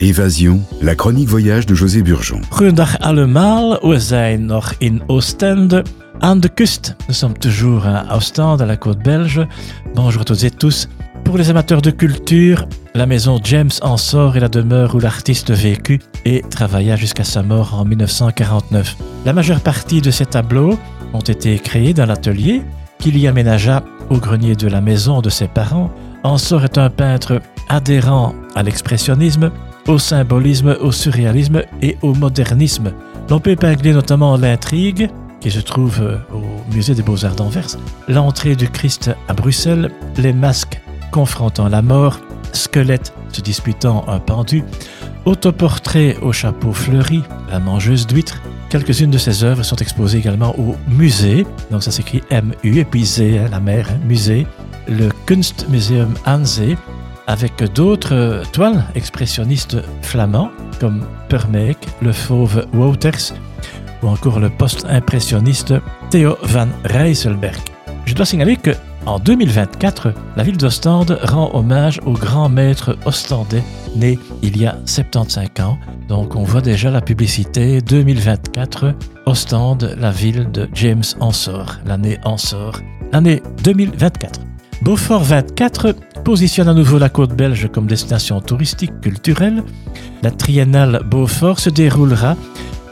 Évasion, la chronique voyage de José Burgeon. Goedendag allemaal, we zijn nog in Oostende, aan de kust. Nous sommes toujours à Ostende, à la côte belge. Bonjour à toutes et tous. Pour les amateurs de culture, la maison James en sort et la demeure où l'artiste vécut et travailla jusqu'à sa mort en 1949. La majeure partie de ces tableaux ont été créés dans l'atelier qu'il y aménagea au grenier de la maison de ses parents. Ensor est un peintre adhérent à l'expressionnisme, au symbolisme, au surréalisme et au modernisme. L'on peut épingler notamment l'intrigue, qui se trouve euh, au musée des beaux-arts d'Anvers, l'entrée du Christ à Bruxelles, les masques confrontant la mort, squelettes se disputant un pendu, autoportrait au chapeau fleuri, la mangeuse d'huîtres. Quelques-unes de ces œuvres sont exposées également au musée, donc ça s'écrit MU, hein, la mer, musée, le Kunstmuseum Hanse, avec d'autres euh, toiles expressionnistes flamands comme Permeek, le fauve Wouters ou encore le post-impressionniste Theo van Rijsselberg. Je dois signaler que en 2024, la ville d'Ostende rend hommage au grand maître ostendais né il y a 75 ans. Donc on voit déjà la publicité 2024 Ostende, la ville de James Ensor, l'année Ensor, l'année 2024. Beaufort 24 positionne à nouveau la côte belge comme destination touristique culturelle. La triennale Beaufort se déroulera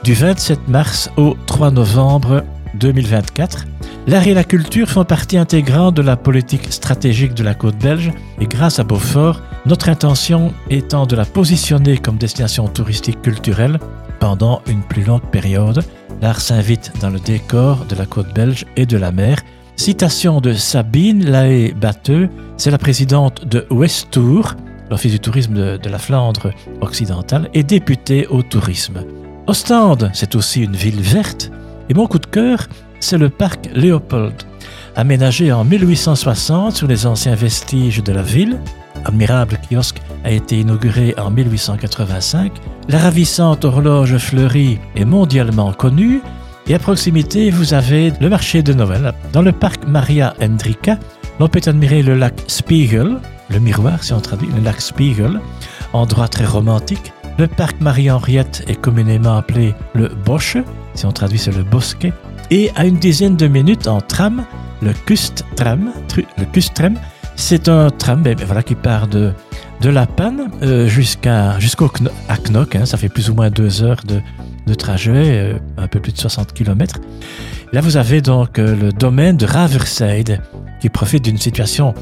du 27 mars au 3 novembre 2024. L'art et la culture font partie intégrante de la politique stratégique de la côte belge et grâce à Beaufort, notre intention étant de la positionner comme destination touristique culturelle pendant une plus longue période. L'art s'invite dans le décor de la côte belge et de la mer Citation de Sabine Lahaye Batteux, c'est la présidente de Westour, l'Office du tourisme de, la Flandre occidentale, et députée au tourisme. Ostende, c'est aussi une ville verte, et mon coup de cœur, c'est le parc Léopold. Aménagé en 1860 sur les anciens vestiges de la ville, admirable kiosque a été inauguré en 1885, la ravissante horloge fleurie est mondialement connue et à proximité, vous avez le marché de Noël. Dans le parc Maria Hendrika, l'on peut admirer le lac Spiegel, le miroir si on traduit, le lac Spiegel, endroit très romantique. Le parc Marie-Henriette est communément appelé le Bosch, si on traduit c'est le bosquet. Et à une dizaine de minutes en tram, le Kustram, le c'est un tram ben, ben, voilà, qui part de, de La Panne euh, jusqu'à jusqu'au Knock, hein, ça fait plus ou moins deux heures de, de trajet, euh, un peu plus de 60 km. Là, vous avez donc euh, le domaine de Raverside qui profite d'une situation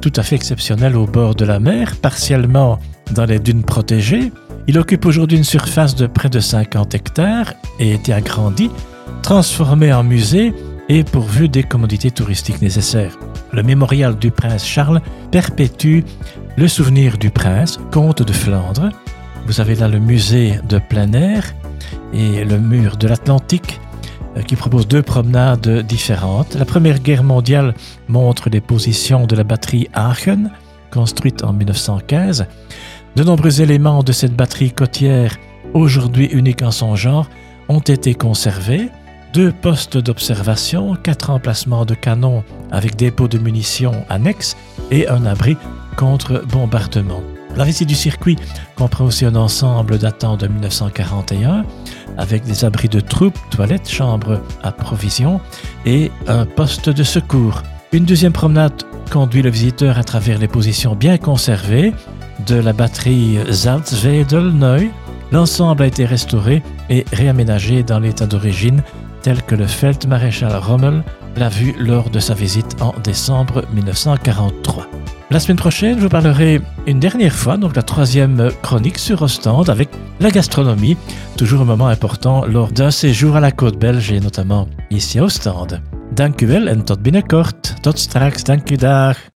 tout à fait exceptionnelle au bord de la mer, partiellement dans les dunes protégées. Il occupe aujourd'hui une surface de près de 50 hectares et a été agrandi, transformé en musée et pourvu des commodités touristiques nécessaires. Le mémorial du prince Charles perpétue le souvenir du prince, comte de Flandre. Vous avez là le musée de plein air et le mur de l'Atlantique euh, qui propose deux promenades différentes. La Première Guerre mondiale montre les positions de la batterie Aachen, construite en 1915. De nombreux éléments de cette batterie côtière, aujourd'hui unique en son genre, ont été conservés. Deux postes d'observation, quatre emplacements de canons avec dépôt de munitions annexes et un abri contre bombardement. La visite du circuit comprend aussi un ensemble datant de 1941 avec des abris de troupes, toilettes, chambres à provisions et un poste de secours. Une deuxième promenade conduit le visiteur à travers les positions bien conservées de la batterie Salzwedel-Neu. L'ensemble a été restauré et réaménagé dans l'état d'origine tel que le Feldmaréchal Rommel l'a vu lors de sa visite en décembre 1943. La semaine prochaine, je vous parlerai une dernière fois, donc la troisième chronique sur Ostende avec la gastronomie, toujours un moment important lors d'un séjour à la côte belge et notamment ici à Ostende. Dank u wel en tot binnenkort. Tot straks, dank u dag.